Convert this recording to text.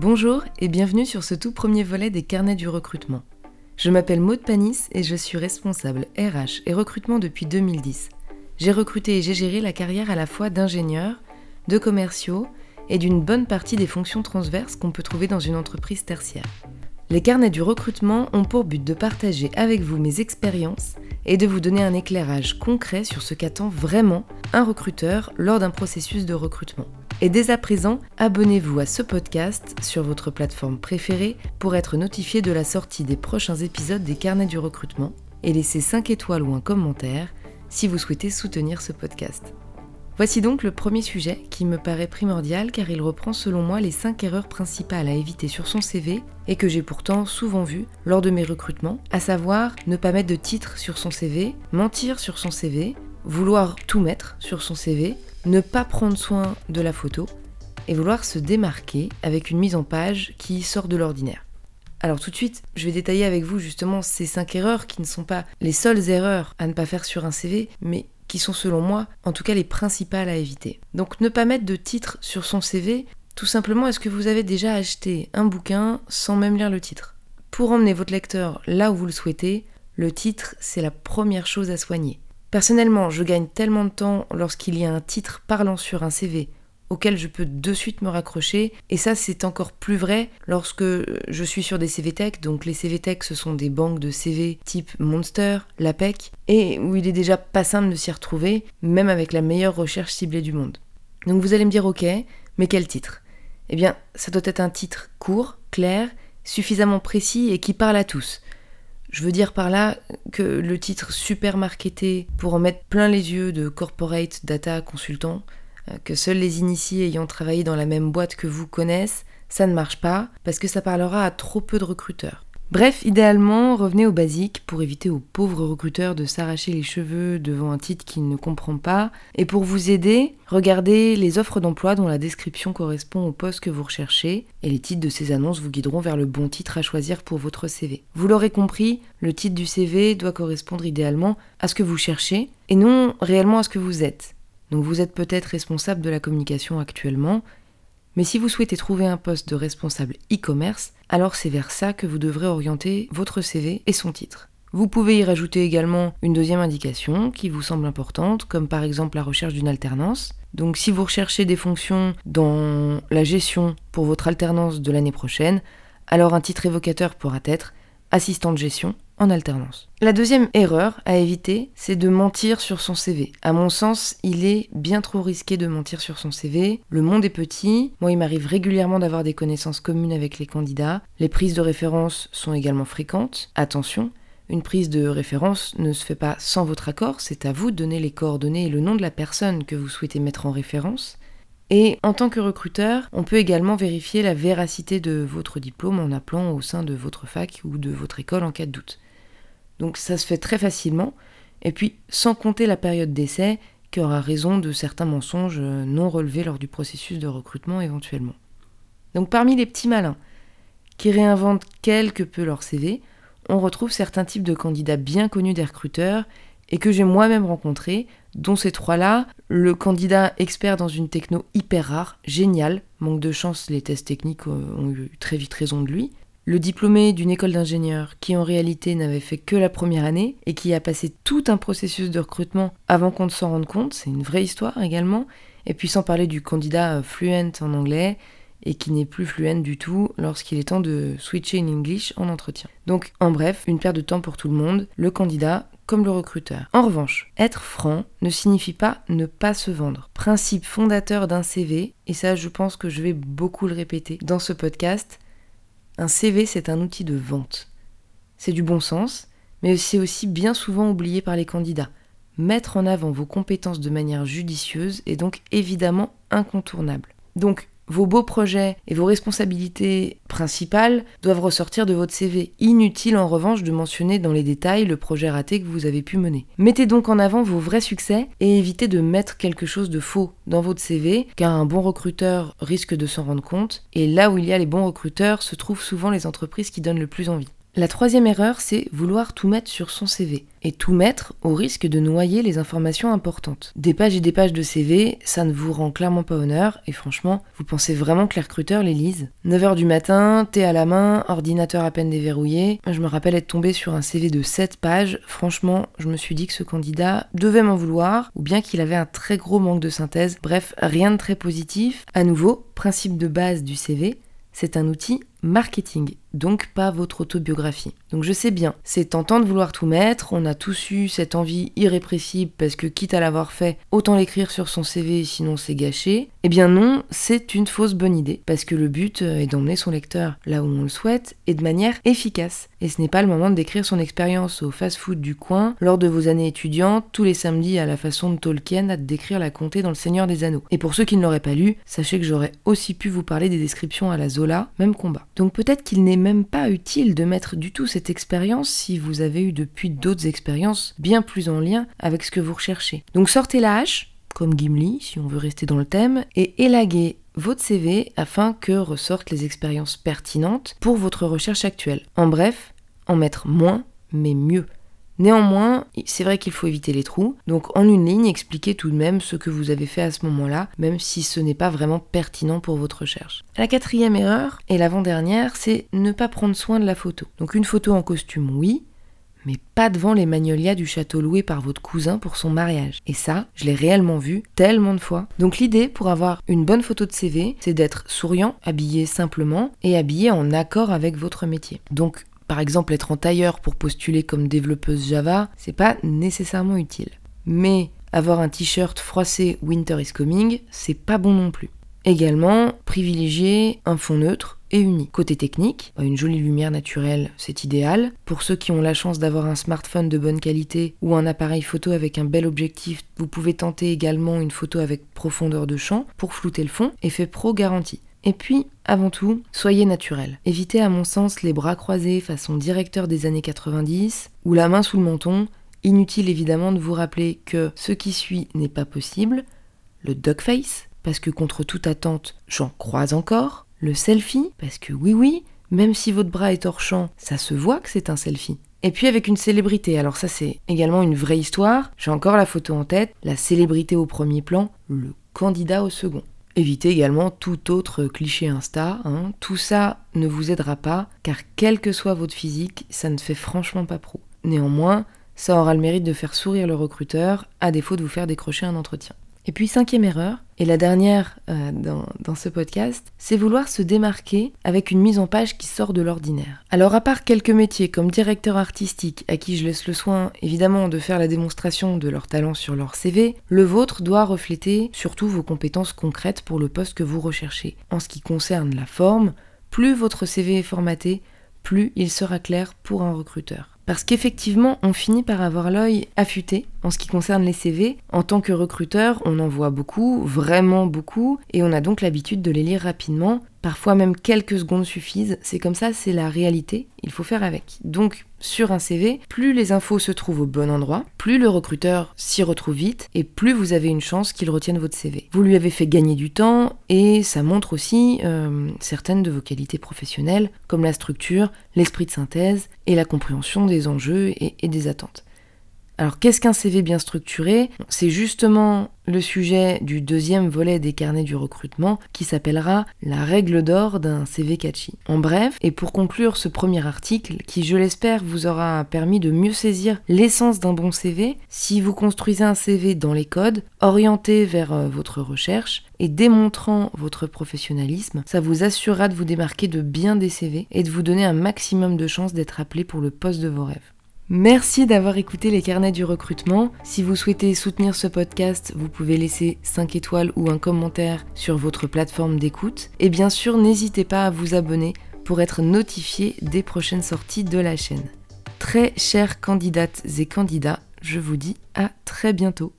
Bonjour et bienvenue sur ce tout premier volet des carnets du recrutement. Je m'appelle Maud Panis et je suis responsable RH et recrutement depuis 2010. J'ai recruté et j'ai géré la carrière à la fois d'ingénieurs, de commerciaux et d'une bonne partie des fonctions transverses qu'on peut trouver dans une entreprise tertiaire. Les carnets du recrutement ont pour but de partager avec vous mes expériences et de vous donner un éclairage concret sur ce qu'attend vraiment un recruteur lors d'un processus de recrutement. Et dès à présent, abonnez-vous à ce podcast sur votre plateforme préférée pour être notifié de la sortie des prochains épisodes des carnets du recrutement et laissez 5 étoiles ou un commentaire si vous souhaitez soutenir ce podcast. Voici donc le premier sujet qui me paraît primordial car il reprend selon moi les 5 erreurs principales à éviter sur son CV et que j'ai pourtant souvent vues lors de mes recrutements, à savoir ne pas mettre de titre sur son CV, mentir sur son CV, vouloir tout mettre sur son CV, ne pas prendre soin de la photo et vouloir se démarquer avec une mise en page qui sort de l'ordinaire. Alors tout de suite, je vais détailler avec vous justement ces 5 erreurs qui ne sont pas les seules erreurs à ne pas faire sur un CV, mais qui sont selon moi en tout cas les principales à éviter. Donc ne pas mettre de titre sur son CV, tout simplement est-ce que vous avez déjà acheté un bouquin sans même lire le titre? Pour emmener votre lecteur là où vous le souhaitez, le titre c'est la première chose à soigner. Personnellement, je gagne tellement de temps lorsqu'il y a un titre parlant sur un CV auquel je peux de suite me raccrocher. Et ça, c'est encore plus vrai lorsque je suis sur des CV Tech. Donc les CV Tech, ce sont des banques de CV type Monster, l'APEC, et où il est déjà pas simple de s'y retrouver, même avec la meilleure recherche ciblée du monde. Donc vous allez me dire, ok, mais quel titre? Eh bien, ça doit être un titre court, clair, suffisamment précis et qui parle à tous. Je veux dire par là que le titre super marketé pour en mettre plein les yeux de corporate data consultant, euh, que seuls les initiés ayant travaillé dans la même boîte que vous connaissent, ça ne marche pas parce que ça parlera à trop peu de recruteurs. Bref, idéalement, revenez au basique pour éviter aux pauvres recruteurs de s'arracher les cheveux devant un titre qu'ils ne comprend pas. Et pour vous aider, regardez les offres d'emploi dont la description correspond au poste que vous recherchez. Et les titres de ces annonces vous guideront vers le bon titre à choisir pour votre CV. Vous l'aurez compris, le titre du CV doit correspondre idéalement à ce que vous cherchez et non réellement à ce que vous êtes. Donc vous êtes peut-être responsable de la communication actuellement, mais si vous souhaitez trouver un poste de responsable e-commerce, alors c'est vers ça que vous devrez orienter votre CV et son titre. Vous pouvez y rajouter également une deuxième indication qui vous semble importante, comme par exemple la recherche d'une alternance. Donc si vous recherchez des fonctions dans la gestion pour votre alternance de l'année prochaine, alors un titre évocateur pourra être assistant de gestion en alternance. La deuxième erreur à éviter, c'est de mentir sur son CV. À mon sens, il est bien trop risqué de mentir sur son CV. Le monde est petit. Moi, il m'arrive régulièrement d'avoir des connaissances communes avec les candidats. Les prises de référence sont également fréquentes. Attention, une prise de référence ne se fait pas sans votre accord, c'est à vous de donner les coordonnées et le nom de la personne que vous souhaitez mettre en référence. Et en tant que recruteur, on peut également vérifier la véracité de votre diplôme en appelant au sein de votre fac ou de votre école en cas de doute. Donc ça se fait très facilement, et puis sans compter la période d'essai qui aura raison de certains mensonges non relevés lors du processus de recrutement éventuellement. Donc parmi les petits malins qui réinventent quelque peu leur CV, on retrouve certains types de candidats bien connus des recruteurs et que j'ai moi-même rencontrés, dont ces trois-là, le candidat expert dans une techno hyper rare, génial, manque de chance, les tests techniques ont eu très vite raison de lui, le diplômé d'une école d'ingénieur qui en réalité n'avait fait que la première année et qui a passé tout un processus de recrutement avant qu'on ne s'en rende compte, c'est une vraie histoire également, et puis sans parler du candidat euh, fluent en anglais et qui n'est plus fluent du tout lorsqu'il est temps de switcher in English en entretien. Donc en bref, une perte de temps pour tout le monde, le candidat comme le recruteur. En revanche, être franc ne signifie pas ne pas se vendre. Principe fondateur d'un CV, et ça je pense que je vais beaucoup le répéter dans ce podcast, un CV c'est un outil de vente. C'est du bon sens, mais c'est aussi bien souvent oublié par les candidats. Mettre en avant vos compétences de manière judicieuse est donc évidemment incontournable. Donc vos beaux projets et vos responsabilités principales doivent ressortir de votre CV. Inutile en revanche de mentionner dans les détails le projet raté que vous avez pu mener. Mettez donc en avant vos vrais succès et évitez de mettre quelque chose de faux dans votre CV car un bon recruteur risque de s'en rendre compte et là où il y a les bons recruteurs se trouvent souvent les entreprises qui donnent le plus envie. La troisième erreur, c'est vouloir tout mettre sur son CV. Et tout mettre au risque de noyer les informations importantes. Des pages et des pages de CV, ça ne vous rend clairement pas honneur, et franchement, vous pensez vraiment que les recruteurs les lisent 9h du matin, thé à la main, ordinateur à peine déverrouillé. Je me rappelle être tombé sur un CV de 7 pages, franchement, je me suis dit que ce candidat devait m'en vouloir, ou bien qu'il avait un très gros manque de synthèse. Bref, rien de très positif. À nouveau, principe de base du CV, c'est un outil marketing, donc pas votre autobiographie. Donc je sais bien, c'est tentant de vouloir tout mettre, on a tous eu cette envie irrépressible parce que quitte à l'avoir fait, autant l'écrire sur son CV sinon c'est gâché. Eh bien non, c'est une fausse bonne idée, parce que le but est d'emmener son lecteur là où on le souhaite et de manière efficace. Et ce n'est pas le moment de décrire son expérience au fast-food du coin lors de vos années étudiantes, tous les samedis à la façon de Tolkien à décrire la comté dans Le Seigneur des Anneaux. Et pour ceux qui ne l'auraient pas lu, sachez que j'aurais aussi pu vous parler des descriptions à la Zola, même combat. Donc peut-être qu'il n'est même pas utile de mettre du tout cette expérience si vous avez eu depuis d'autres expériences bien plus en lien avec ce que vous recherchez. Donc sortez la hache, comme Gimli si on veut rester dans le thème, et élaguez votre CV afin que ressortent les expériences pertinentes pour votre recherche actuelle. En bref, en mettre moins mais mieux. Néanmoins, c'est vrai qu'il faut éviter les trous, donc en une ligne, expliquez tout de même ce que vous avez fait à ce moment-là, même si ce n'est pas vraiment pertinent pour votre recherche. La quatrième erreur, et l'avant-dernière, c'est ne pas prendre soin de la photo. Donc une photo en costume, oui, mais pas devant les magnolias du château loué par votre cousin pour son mariage. Et ça, je l'ai réellement vu tellement de fois. Donc l'idée pour avoir une bonne photo de CV, c'est d'être souriant, habillé simplement et habillé en accord avec votre métier. Donc par exemple, être en tailleur pour postuler comme développeuse Java, c'est pas nécessairement utile. Mais avoir un t-shirt froissé Winter is coming, c'est pas bon non plus. Également, privilégier un fond neutre Côté technique, une jolie lumière naturelle, c'est idéal. Pour ceux qui ont la chance d'avoir un smartphone de bonne qualité ou un appareil photo avec un bel objectif, vous pouvez tenter également une photo avec profondeur de champ pour flouter le fond, effet pro garanti. Et puis, avant tout, soyez naturel. Évitez à mon sens les bras croisés façon directeur des années 90 ou la main sous le menton. Inutile évidemment de vous rappeler que ce qui suit n'est pas possible. Le duck face, parce que contre toute attente, j'en croise encore. Le selfie, parce que oui oui, même si votre bras est hors champ, ça se voit que c'est un selfie. Et puis avec une célébrité, alors ça c'est également une vraie histoire, j'ai encore la photo en tête, la célébrité au premier plan, le candidat au second. Évitez également tout autre cliché Insta. Hein. Tout ça ne vous aidera pas, car quel que soit votre physique, ça ne fait franchement pas pro. Néanmoins, ça aura le mérite de faire sourire le recruteur, à défaut de vous faire décrocher un entretien. Et puis cinquième erreur, et la dernière euh, dans, ce podcast, c'est vouloir se démarquer avec une mise en page qui sort de l'ordinaire. Alors à part quelques métiers comme directeur artistique, à qui je laisse le soin évidemment de faire la démonstration de leur talent sur leur CV, le vôtre doit refléter surtout vos compétences concrètes pour le poste que vous recherchez. En ce qui concerne la forme, plus votre CV est formaté, plus il sera clair pour un recruteur. Parce qu'effectivement, on finit par avoir l'œil affûté en ce qui concerne les CV. En tant que recruteur, on en voit beaucoup, vraiment beaucoup, et on a donc l'habitude de les lire rapidement. Parfois même quelques secondes suffisent. C'est comme ça, c'est la réalité. Il faut faire avec. Sur un CV, plus les infos se trouvent au bon endroit, plus le recruteur s'y retrouve vite et plus vous avez une chance qu'il retienne votre CV. Vous lui avez fait gagner du temps et ça montre aussi euh, certaines de vos qualités professionnelles comme la structure, l'esprit de synthèse et la compréhension des enjeux et des attentes. Alors qu'est-ce qu'un CV bien structuré? C'est justement le sujet du deuxième volet des carnets du recrutement qui s'appellera la règle d'or d'un CV catchy. En bref, et pour conclure ce premier article qui je l'espère vous aura permis de mieux saisir l'essence d'un bon CV, si vous construisez un CV dans les codes, orienté vers euh, votre recherche et démontrant votre professionnalisme, ça vous assurera de vous démarquer de bien des CV et de vous donner un maximum de chances d'être appelé pour le poste de vos rêves. Merci d'avoir écouté les carnets du recrutement. Si vous souhaitez soutenir ce podcast, vous pouvez laisser 5 étoiles ou un commentaire sur votre plateforme d'écoute. Et bien sûr, n'hésitez pas à vous abonner pour être notifié des prochaines sorties de la chaîne. Très chères candidates et candidats, je vous dis à très bientôt.